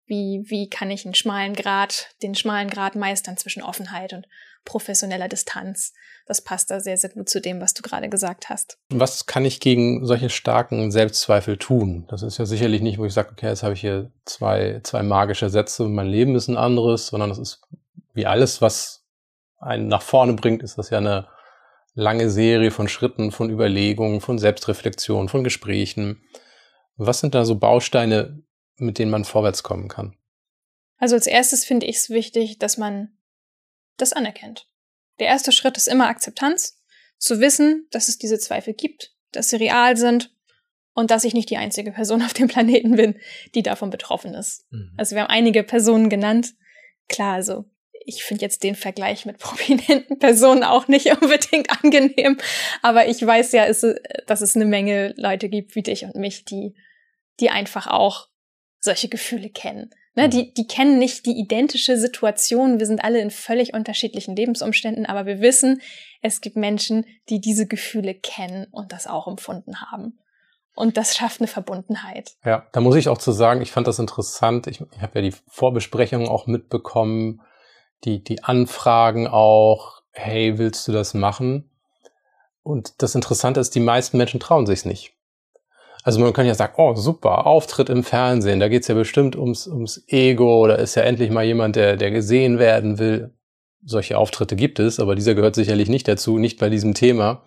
Wie, wie kann ich einen schmalen Grad, den schmalen Grad meistern zwischen Offenheit und professioneller Distanz? Das passt da sehr, sehr gut zu dem, was du gerade gesagt hast. Was kann ich gegen solche starken Selbstzweifel tun? Das ist ja sicherlich nicht, wo ich sage, okay, jetzt habe ich hier zwei, zwei magische Sätze und mein Leben ist ein anderes, sondern das ist wie alles, was einen nach vorne bringt, ist das ja eine lange Serie von Schritten, von Überlegungen, von Selbstreflexion, von Gesprächen. Was sind da so Bausteine, mit denen man vorwärts kommen kann? Also als erstes finde ich es wichtig, dass man das anerkennt. Der erste Schritt ist immer Akzeptanz, zu wissen, dass es diese Zweifel gibt, dass sie real sind und dass ich nicht die einzige Person [laughs] auf dem Planeten bin, die davon betroffen ist. Mhm. Also wir haben einige Personen genannt. Klar, also ich finde jetzt den Vergleich mit [laughs] prominenten Personen auch nicht unbedingt angenehm, aber ich weiß ja, dass es eine Menge Leute gibt wie dich und mich, die, die einfach auch solche Gefühle kennen. Ne, die, die kennen nicht die identische Situation. Wir sind alle in völlig unterschiedlichen Lebensumständen, aber wir wissen, es gibt Menschen, die diese Gefühle kennen und das auch empfunden haben. Und das schafft eine Verbundenheit. Ja, da muss ich auch zu sagen, ich fand das interessant. Ich, ich habe ja die Vorbesprechung auch mitbekommen die, die Anfragen auch, hey, willst du das machen? Und das Interessante ist, die meisten Menschen trauen sich's nicht. Also man kann ja sagen, oh super, Auftritt im Fernsehen, da geht's ja bestimmt ums, ums Ego oder ist ja endlich mal jemand, der, der gesehen werden will. Solche Auftritte gibt es, aber dieser gehört sicherlich nicht dazu, nicht bei diesem Thema.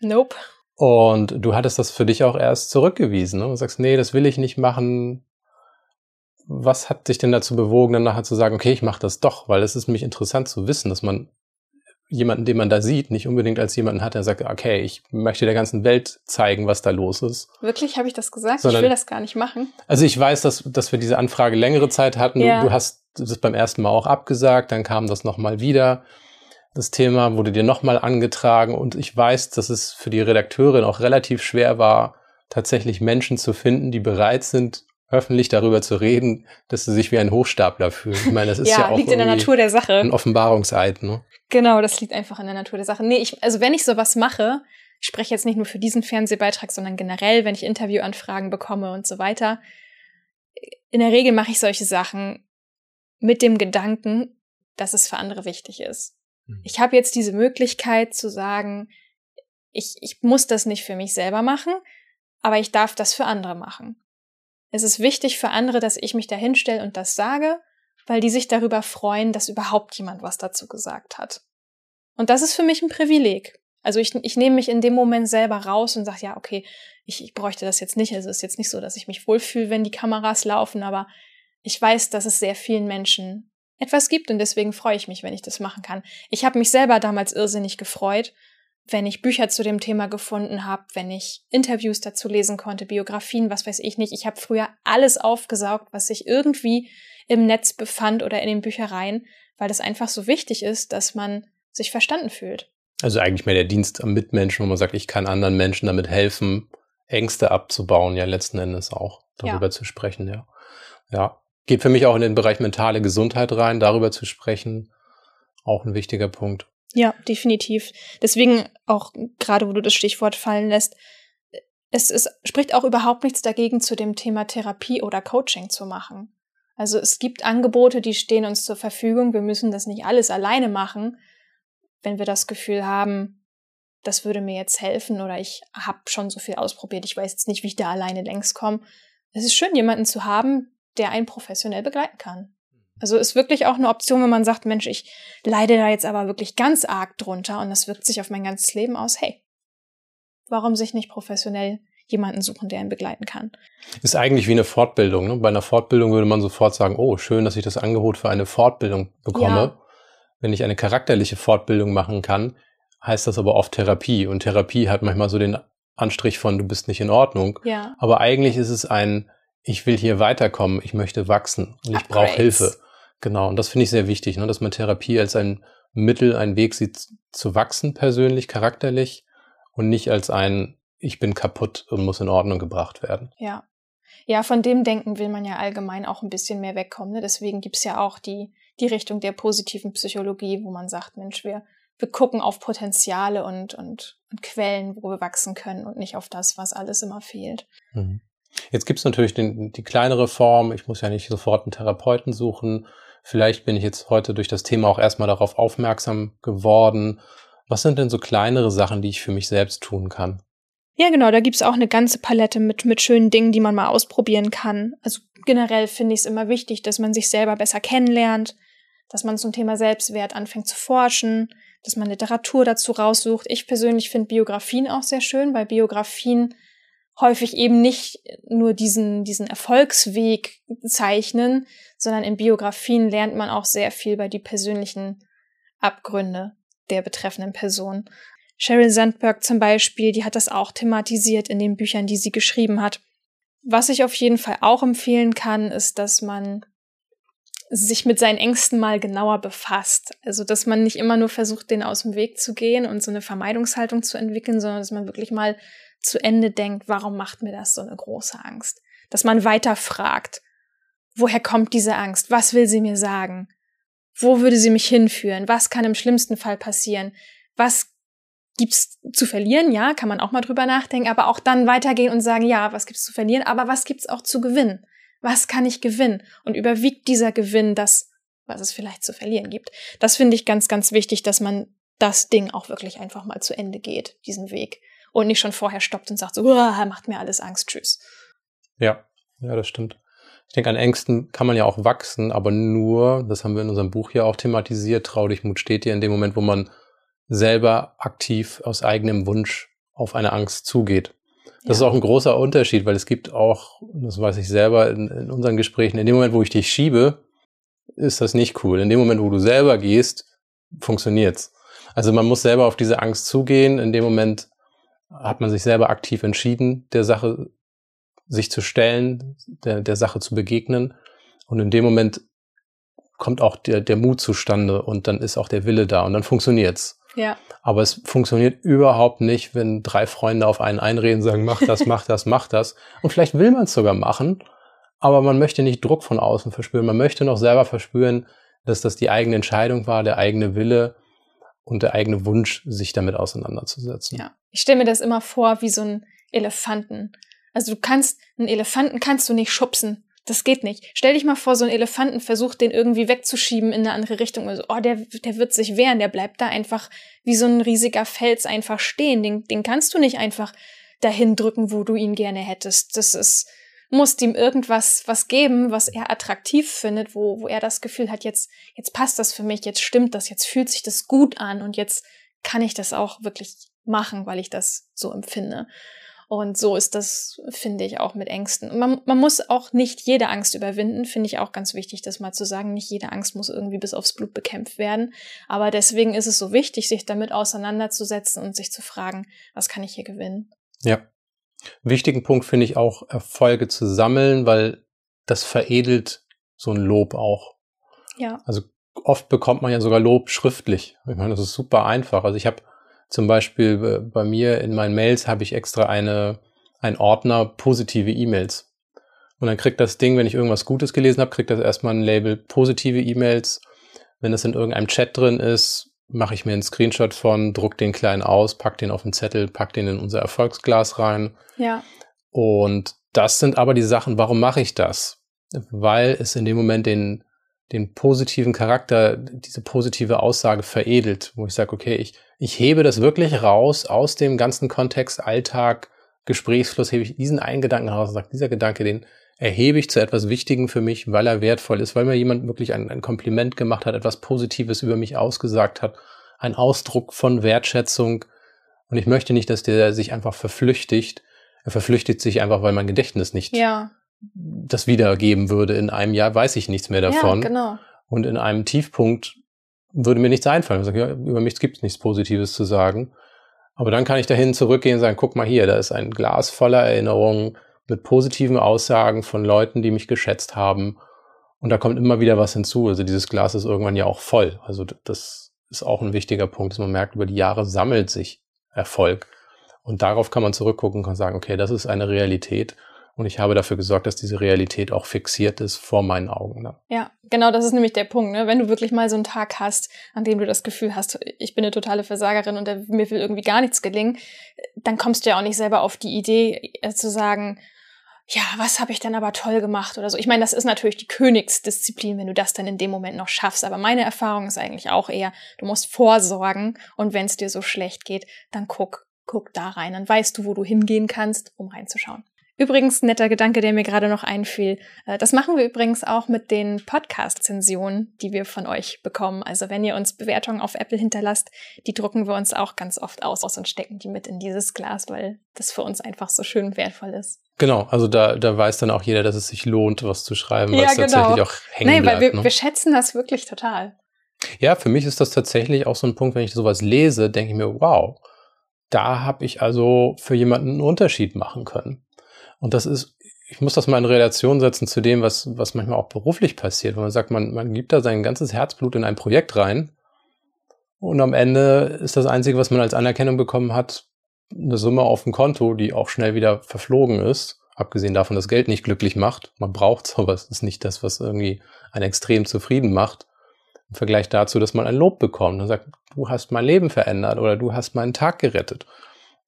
Nope. Und du hattest das für dich auch erst zurückgewiesen ne? und sagst, nee, das will ich nicht machen, was hat dich denn dazu bewogen, dann nachher zu sagen, okay, ich mache das doch, weil es ist nämlich interessant zu wissen, dass man jemanden, den man da sieht, nicht unbedingt als jemanden hat, der sagt, okay, ich möchte der ganzen Welt zeigen, was da los ist. Wirklich, habe ich das gesagt? Sondern, ich will das gar nicht machen. Also ich weiß, dass, dass wir diese Anfrage längere Zeit hatten. Ja. Du, du hast das beim ersten Mal auch abgesagt, dann kam das nochmal wieder. Das Thema wurde dir nochmal angetragen und ich weiß, dass es für die Redakteurin auch relativ schwer war, tatsächlich Menschen zu finden, die bereit sind, öffentlich darüber zu reden, dass sie sich wie ein Hochstapler fühlen. Ich meine, das ist ja, ja auch liegt in der Natur der Sache. ein Offenbarungseid, ne? Genau, das liegt einfach in der Natur der Sache. Nee, ich, also wenn ich sowas mache, ich spreche jetzt nicht nur für diesen Fernsehbeitrag, sondern generell, wenn ich Interviewanfragen bekomme und so weiter. In der Regel mache ich solche Sachen mit dem Gedanken, dass es für andere wichtig ist. Mhm. Ich habe jetzt diese Möglichkeit zu sagen, ich, ich muss das nicht für mich selber machen, aber ich darf das für andere machen. Es ist wichtig für andere, dass ich mich da hinstelle und das sage, weil die sich darüber freuen, dass überhaupt jemand was dazu gesagt hat. Und das ist für mich ein Privileg. Also ich, ich nehme mich in dem Moment selber raus und sage, ja, okay, ich, ich bräuchte das jetzt nicht. Also es ist jetzt nicht so, dass ich mich wohlfühle, wenn die Kameras laufen, aber ich weiß, dass es sehr vielen Menschen etwas gibt und deswegen freue ich mich, wenn ich das machen kann. Ich habe mich selber damals irrsinnig gefreut, wenn ich Bücher zu dem Thema gefunden habe, wenn ich Interviews dazu lesen konnte, Biografien, was weiß ich nicht. Ich habe früher alles aufgesaugt, was sich irgendwie im Netz befand oder in den Büchereien, weil das einfach so wichtig ist, dass man sich verstanden fühlt. Also eigentlich mehr der Dienst am Mitmenschen, wo man sagt, ich kann anderen Menschen damit helfen, Ängste abzubauen, ja letzten Endes auch darüber ja. zu sprechen, ja. Ja, geht für mich auch in den Bereich mentale Gesundheit rein, darüber zu sprechen, auch ein wichtiger Punkt. Ja, definitiv. Deswegen auch gerade, wo du das Stichwort fallen lässt, es, es spricht auch überhaupt nichts dagegen, zu dem Thema Therapie oder Coaching zu machen. Also es gibt Angebote, die stehen uns zur Verfügung. Wir müssen das nicht alles alleine machen. Wenn wir das Gefühl haben, das würde mir jetzt helfen oder ich habe schon so viel ausprobiert, ich weiß jetzt nicht, wie ich da alleine längs komme. Es ist schön, jemanden zu haben, der einen professionell begleiten kann. Also ist wirklich auch eine Option, wenn man sagt, Mensch, ich leide da jetzt aber wirklich ganz arg drunter und das wirkt sich auf mein ganzes Leben aus. Hey, warum sich nicht professionell jemanden suchen, der ihn begleiten kann? Ist eigentlich wie eine Fortbildung. Ne? Bei einer Fortbildung würde man sofort sagen, oh, schön, dass ich das Angebot für eine Fortbildung bekomme. Ja. Wenn ich eine charakterliche Fortbildung machen kann, heißt das aber oft Therapie. Und Therapie hat manchmal so den Anstrich von, du bist nicht in Ordnung. Ja. Aber eigentlich ist es ein, ich will hier weiterkommen, ich möchte wachsen und ich brauche Hilfe. Genau, und das finde ich sehr wichtig, ne, dass man Therapie als ein Mittel, einen Weg sieht, zu wachsen persönlich, charakterlich und nicht als ein, ich bin kaputt und muss in Ordnung gebracht werden. Ja. Ja, von dem Denken will man ja allgemein auch ein bisschen mehr wegkommen. Ne? Deswegen gibt's ja auch die, die Richtung der positiven Psychologie, wo man sagt, Mensch, wir, wir gucken auf Potenziale und, und, und Quellen, wo wir wachsen können und nicht auf das, was alles immer fehlt. Mhm. Jetzt gibt's natürlich den, die kleinere Form. Ich muss ja nicht sofort einen Therapeuten suchen. Vielleicht bin ich jetzt heute durch das Thema auch erstmal darauf aufmerksam geworden. Was sind denn so kleinere Sachen, die ich für mich selbst tun kann? Ja, genau, da gibt's auch eine ganze Palette mit, mit schönen Dingen, die man mal ausprobieren kann. Also generell finde ich es immer wichtig, dass man sich selber besser kennenlernt, dass man zum Thema Selbstwert anfängt zu forschen, dass man Literatur dazu raussucht. Ich persönlich finde Biografien auch sehr schön, weil Biografien häufig eben nicht nur diesen, diesen Erfolgsweg zeichnen, sondern in Biografien lernt man auch sehr viel über die persönlichen Abgründe der betreffenden Person. Sheryl Sandberg zum Beispiel, die hat das auch thematisiert in den Büchern, die sie geschrieben hat. Was ich auf jeden Fall auch empfehlen kann, ist, dass man sich mit seinen Ängsten mal genauer befasst. Also, dass man nicht immer nur versucht, denen aus dem Weg zu gehen und so eine Vermeidungshaltung zu entwickeln, sondern dass man wirklich mal zu Ende denkt, warum macht mir das so eine große Angst? Dass man weiter fragt, woher kommt diese Angst? Was will sie mir sagen? Wo würde sie mich hinführen? Was kann im schlimmsten Fall passieren? Was gibt's zu verlieren? Ja, kann man auch mal drüber nachdenken, aber auch dann weitergehen und sagen, ja, was gibt's zu verlieren? Aber was gibt's auch zu gewinnen? Was kann ich gewinnen? Und überwiegt dieser Gewinn das, was es vielleicht zu verlieren gibt? Das finde ich ganz, ganz wichtig, dass man das Ding auch wirklich einfach mal zu Ende geht, diesen Weg und nicht schon vorher stoppt und sagt so, macht mir alles Angst, tschüss. Ja, ja, das stimmt. Ich denke, an Ängsten kann man ja auch wachsen, aber nur, das haben wir in unserem Buch ja auch thematisiert, trau dich, Mut steht dir in dem Moment, wo man selber aktiv aus eigenem Wunsch auf eine Angst zugeht. Das ja. ist auch ein großer Unterschied, weil es gibt auch, das weiß ich selber in, in unseren Gesprächen, in dem Moment, wo ich dich schiebe, ist das nicht cool. In dem Moment, wo du selber gehst, funktioniert's. Also man muss selber auf diese Angst zugehen. In dem Moment hat man sich selber aktiv entschieden, der Sache sich zu stellen, der, der Sache zu begegnen. Und in dem Moment kommt auch der, der Mut zustande und dann ist auch der Wille da und dann funktioniert's. Ja. Aber es funktioniert überhaupt nicht, wenn drei Freunde auf einen einreden, sagen, mach das, mach das, mach das. Und vielleicht will man es sogar machen, aber man möchte nicht Druck von außen verspüren. Man möchte noch selber verspüren, dass das die eigene Entscheidung war, der eigene Wille und der eigene Wunsch, sich damit auseinanderzusetzen. Ja. Ich stelle mir das immer vor wie so ein Elefanten. Also du kannst, einen Elefanten kannst du nicht schubsen. Das geht nicht. Stell dich mal vor, so ein Elefanten versucht, den irgendwie wegzuschieben in eine andere Richtung. Also, oh, der, der wird sich wehren, der bleibt da einfach wie so ein riesiger Fels einfach stehen. Den, den kannst du nicht einfach dahin drücken, wo du ihn gerne hättest. Das ist, musst ihm irgendwas was geben, was er attraktiv findet, wo, wo er das Gefühl hat, jetzt, jetzt passt das für mich, jetzt stimmt das, jetzt fühlt sich das gut an und jetzt kann ich das auch wirklich machen, weil ich das so empfinde. Und so ist das, finde ich, auch mit Ängsten. Man, man muss auch nicht jede Angst überwinden, finde ich auch ganz wichtig, das mal zu sagen. Nicht jede Angst muss irgendwie bis aufs Blut bekämpft werden. Aber deswegen ist es so wichtig, sich damit auseinanderzusetzen und sich zu fragen, was kann ich hier gewinnen? Ja. Wichtigen Punkt finde ich auch, Erfolge zu sammeln, weil das veredelt so ein Lob auch. Ja. Also oft bekommt man ja sogar Lob schriftlich. Ich meine, das ist super einfach. Also ich habe zum Beispiel äh, bei mir in meinen Mails habe ich extra eine, ein Ordner positive E-Mails. Und dann kriegt das Ding, wenn ich irgendwas Gutes gelesen habe, kriegt das erstmal ein Label positive E-Mails. Wenn das in irgendeinem Chat drin ist, mache ich mir einen Screenshot von, druck den kleinen aus, pack den auf den Zettel, pack den in unser Erfolgsglas rein. Ja. Und das sind aber die Sachen, warum mache ich das? Weil es in dem Moment den, den positiven Charakter, diese positive Aussage veredelt, wo ich sage, okay, ich, ich hebe das wirklich raus aus dem ganzen Kontext, Alltag, Gesprächsfluss, hebe ich diesen einen Gedanken raus und sage, dieser Gedanke, den erhebe ich zu etwas Wichtigem für mich, weil er wertvoll ist, weil mir jemand wirklich ein, ein Kompliment gemacht hat, etwas Positives über mich ausgesagt hat, ein Ausdruck von Wertschätzung. Und ich möchte nicht, dass der sich einfach verflüchtigt. Er verflüchtigt sich einfach, weil mein Gedächtnis nicht ja. das wiedergeben würde. In einem Jahr weiß ich nichts mehr davon. Ja, genau. Und in einem Tiefpunkt würde mir nichts einfallen. Ich sage, ja, über mich gibt es nichts Positives zu sagen. Aber dann kann ich dahin zurückgehen und sagen, guck mal hier, da ist ein Glas voller Erinnerungen mit positiven Aussagen von Leuten, die mich geschätzt haben. Und da kommt immer wieder was hinzu. Also dieses Glas ist irgendwann ja auch voll. Also das ist auch ein wichtiger Punkt, dass man merkt, über die Jahre sammelt sich Erfolg. Und darauf kann man zurückgucken und sagen, okay, das ist eine Realität. Und ich habe dafür gesorgt, dass diese Realität auch fixiert ist vor meinen Augen. Ne? Ja, genau, das ist nämlich der Punkt. Ne? Wenn du wirklich mal so einen Tag hast, an dem du das Gefühl hast, ich bin eine totale Versagerin und mir will irgendwie gar nichts gelingen, dann kommst du ja auch nicht selber auf die Idee äh, zu sagen, ja, was habe ich denn aber toll gemacht oder so. Ich meine, das ist natürlich die Königsdisziplin, wenn du das dann in dem Moment noch schaffst. Aber meine Erfahrung ist eigentlich auch eher, du musst vorsorgen und wenn es dir so schlecht geht, dann guck, guck da rein. Dann weißt du, wo du hingehen kannst, um reinzuschauen. Übrigens, netter Gedanke, der mir gerade noch einfiel. Äh, das machen wir übrigens auch mit den Podcast-Zensionen, die wir von euch bekommen. Also wenn ihr uns Bewertungen auf Apple hinterlasst, die drucken wir uns auch ganz oft aus und stecken die mit in dieses Glas, weil das für uns einfach so schön wertvoll ist. Genau, also da, da weiß dann auch jeder, dass es sich lohnt, was zu schreiben, weil ja, es genau. tatsächlich auch hängen Nein, bleibt. weil wir, ne? wir schätzen das wirklich total. Ja, für mich ist das tatsächlich auch so ein Punkt, wenn ich sowas lese, denke ich mir, wow, da habe ich also für jemanden einen Unterschied machen können. Und das ist, ich muss das mal in Relation setzen zu dem, was, was manchmal auch beruflich passiert, wenn man sagt, man, man gibt da sein ganzes Herzblut in ein Projekt rein und am Ende ist das Einzige, was man als Anerkennung bekommen hat, eine Summe auf dem Konto, die auch schnell wieder verflogen ist. Abgesehen davon, dass Geld nicht glücklich macht. Man braucht [laughs] sowas. Das ist nicht das, was irgendwie einen extrem zufrieden macht. Im Vergleich dazu, dass man ein Lob bekommt und sagt, du hast mein Leben verändert oder du hast meinen Tag gerettet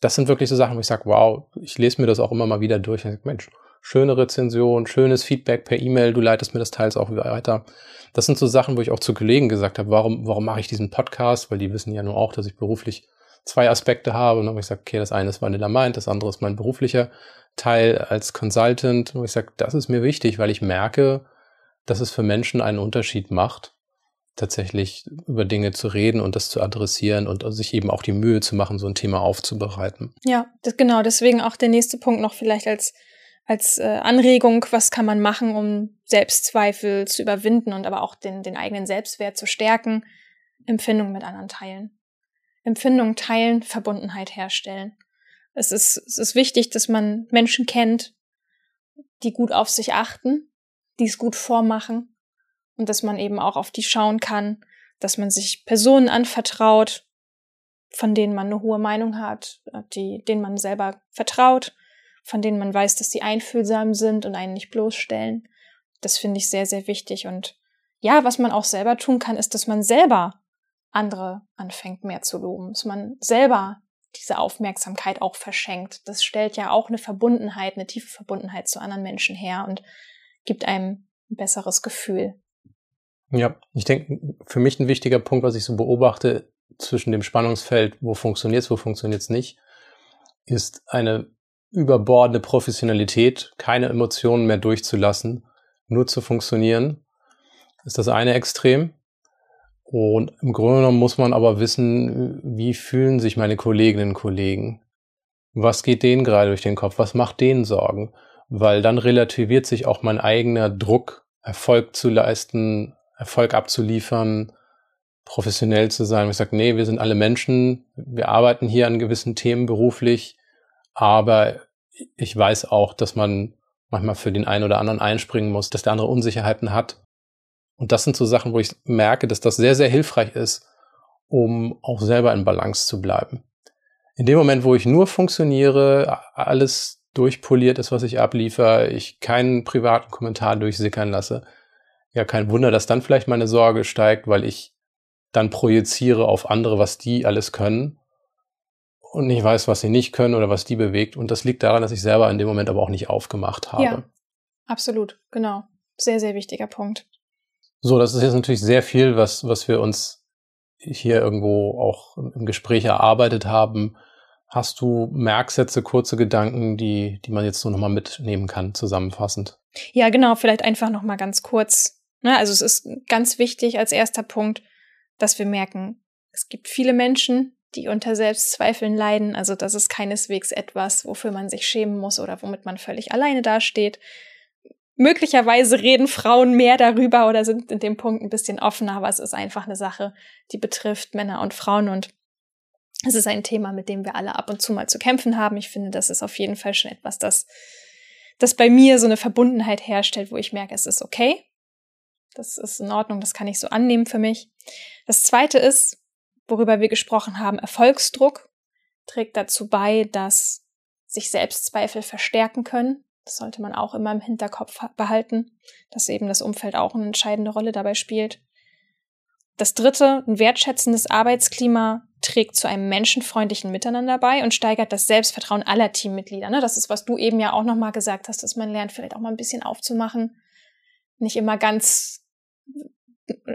das sind wirklich so Sachen, wo ich sage, wow, ich lese mir das auch immer mal wieder durch und sage, Mensch, schöne Rezension, schönes Feedback per E-Mail, du leitest mir das teils auch weiter. Das sind so Sachen, wo ich auch zu Kollegen gesagt habe, warum, warum mache ich diesen Podcast? Weil die wissen ja nur auch, dass ich beruflich zwei Aspekte habe. Und ich gesagt, okay, das eine ist Vanilla Mind, das andere ist mein beruflicher Teil als Consultant. Und ich sage, das ist mir wichtig, weil ich merke, dass es für Menschen einen Unterschied macht, tatsächlich über Dinge zu reden und das zu adressieren und sich eben auch die Mühe zu machen, so ein Thema aufzubereiten. Ja, das, genau. Deswegen auch der nächste Punkt noch vielleicht als, als äh, Anregung, was kann man machen, um Selbstzweifel zu überwinden und aber auch den, den eigenen Selbstwert zu stärken. Empfindungen mit anderen teilen. Empfindungen teilen, Verbundenheit herstellen. Es ist, es ist wichtig, dass man Menschen kennt, die gut auf sich achten, die es gut vormachen und dass man eben auch auf die schauen kann, dass man sich Personen anvertraut, von denen man eine hohe Meinung hat, die, denen man selber vertraut, von denen man weiß, dass sie einfühlsam sind und einen nicht bloßstellen. Das finde ich sehr, sehr wichtig. Und ja, was man auch selber tun kann, ist, dass man selber andere anfängt mehr zu loben, dass man selber diese Aufmerksamkeit auch verschenkt. Das stellt ja auch eine Verbundenheit, eine tiefe Verbundenheit zu anderen Menschen her und gibt einem ein besseres Gefühl. Ja, ich denke, für mich ein wichtiger Punkt, was ich so beobachte zwischen dem Spannungsfeld, wo funktioniert es, wo funktioniert es nicht, ist eine überbordende Professionalität, keine Emotionen mehr durchzulassen, nur zu funktionieren, ist das eine Extrem. Und im Grunde genommen muss man aber wissen, wie fühlen sich meine Kolleginnen und Kollegen. was geht denen gerade durch den Kopf, was macht denen Sorgen, weil dann relativiert sich auch mein eigener Druck, Erfolg zu leisten, Erfolg abzuliefern, professionell zu sein. Ich sage, nee, wir sind alle Menschen, wir arbeiten hier an gewissen Themen beruflich, aber ich weiß auch, dass man manchmal für den einen oder anderen einspringen muss, dass der andere Unsicherheiten hat. Und das sind so Sachen, wo ich merke, dass das sehr, sehr hilfreich ist, um auch selber in Balance zu bleiben. In dem Moment, wo ich nur funktioniere, alles durchpoliert ist, was ich abliefere, ich keinen privaten Kommentar durchsickern lasse, ja, kein Wunder, dass dann vielleicht meine Sorge steigt, weil ich dann projiziere auf andere, was die alles können und nicht weiß, was sie nicht können oder was die bewegt. Und das liegt daran, dass ich selber in dem Moment aber auch nicht aufgemacht habe. Ja, absolut, genau. Sehr, sehr wichtiger Punkt. So, das ist jetzt natürlich sehr viel, was, was wir uns hier irgendwo auch im Gespräch erarbeitet haben. Hast du Merksätze, kurze Gedanken, die, die man jetzt so nochmal mitnehmen kann, zusammenfassend? Ja, genau, vielleicht einfach nochmal ganz kurz. Ne, also es ist ganz wichtig als erster Punkt, dass wir merken, es gibt viele Menschen, die unter Selbstzweifeln leiden. Also das ist keineswegs etwas, wofür man sich schämen muss oder womit man völlig alleine dasteht. Möglicherweise reden Frauen mehr darüber oder sind in dem Punkt ein bisschen offener, aber es ist einfach eine Sache, die betrifft Männer und Frauen und es ist ein Thema, mit dem wir alle ab und zu mal zu kämpfen haben. Ich finde, das ist auf jeden Fall schon etwas, das, das bei mir so eine Verbundenheit herstellt, wo ich merke, es ist okay. Das ist in Ordnung, das kann ich so annehmen für mich. Das zweite ist, worüber wir gesprochen haben, Erfolgsdruck trägt dazu bei, dass sich Selbstzweifel verstärken können. Das sollte man auch immer im Hinterkopf behalten, dass eben das Umfeld auch eine entscheidende Rolle dabei spielt. Das dritte, ein wertschätzendes Arbeitsklima trägt zu einem menschenfreundlichen Miteinander bei und steigert das Selbstvertrauen aller Teammitglieder. Ne? Das ist, was du eben ja auch nochmal gesagt hast, dass man lernt, vielleicht auch mal ein bisschen aufzumachen, nicht immer ganz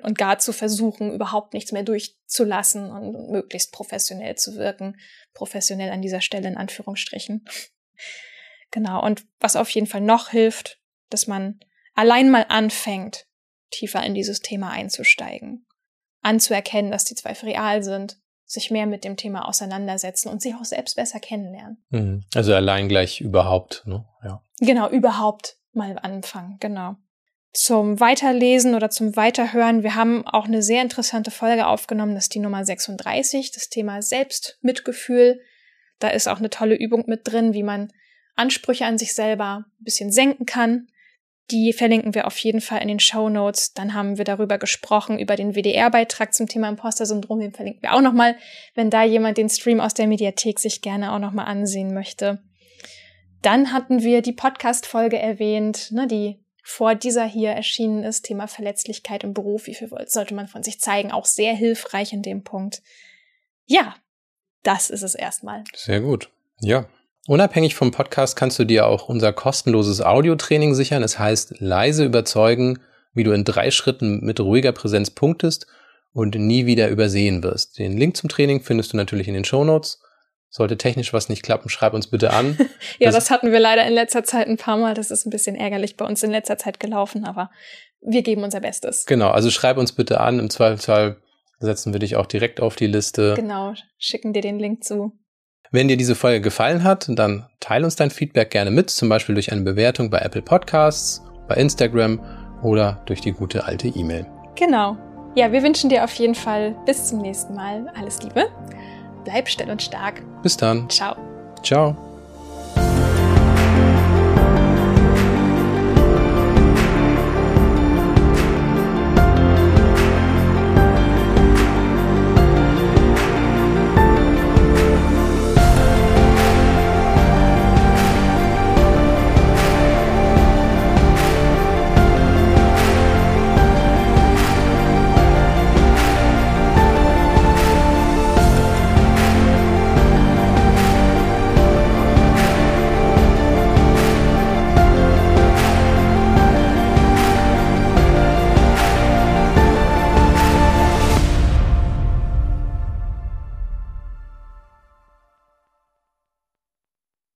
und gar zu versuchen, überhaupt nichts mehr durchzulassen und möglichst professionell zu wirken. Professionell an dieser Stelle in Anführungsstrichen. Genau. Und was auf jeden Fall noch hilft, dass man allein mal anfängt, tiefer in dieses Thema einzusteigen, anzuerkennen, dass die Zweifel real sind, sich mehr mit dem Thema auseinandersetzen und sich auch selbst besser kennenlernen. Mhm. Also allein gleich überhaupt, ne? Ja. Genau, überhaupt mal anfangen, genau zum Weiterlesen oder zum Weiterhören. Wir haben auch eine sehr interessante Folge aufgenommen, das ist die Nummer 36, das Thema Selbstmitgefühl. Da ist auch eine tolle Übung mit drin, wie man Ansprüche an sich selber ein bisschen senken kann. Die verlinken wir auf jeden Fall in den Show Notes. Dann haben wir darüber gesprochen, über den WDR-Beitrag zum Thema Imposter-Syndrom. Den verlinken wir auch nochmal, wenn da jemand den Stream aus der Mediathek sich gerne auch nochmal ansehen möchte. Dann hatten wir die Podcast-Folge erwähnt, ne, die vor dieser hier erschienen ist, Thema Verletzlichkeit im Beruf, wie viel sollte man von sich zeigen, auch sehr hilfreich in dem Punkt. Ja, das ist es erstmal. Sehr gut. Ja. Unabhängig vom Podcast kannst du dir auch unser kostenloses Audiotraining sichern. Es heißt leise überzeugen, wie du in drei Schritten mit ruhiger Präsenz punktest und nie wieder übersehen wirst. Den Link zum Training findest du natürlich in den Show Notes. Sollte technisch was nicht klappen, schreib uns bitte an. [laughs] ja, das, das, hatten wir leider in letzter Zeit ein paar Mal. Das ist ein bisschen ärgerlich bei uns in letzter Zeit gelaufen, aber wir geben unser Bestes. Genau, also schreib uns bitte an. Im Zweifelsfall setzen wir dich auch direkt auf die Liste. Genau, schicken dir den Link zu. Wenn dir diese Folge gefallen hat, dann teile uns dein Feedback gerne mit, zum Beispiel durch eine Bewertung bei Apple Podcasts, bei Instagram oder durch die gute alte E-Mail. Genau. Ja, wir wünschen dir auf jeden Fall bis zum nächsten Mal alles Liebe bleib still und stark. Bis dann. Ciao. Ciao.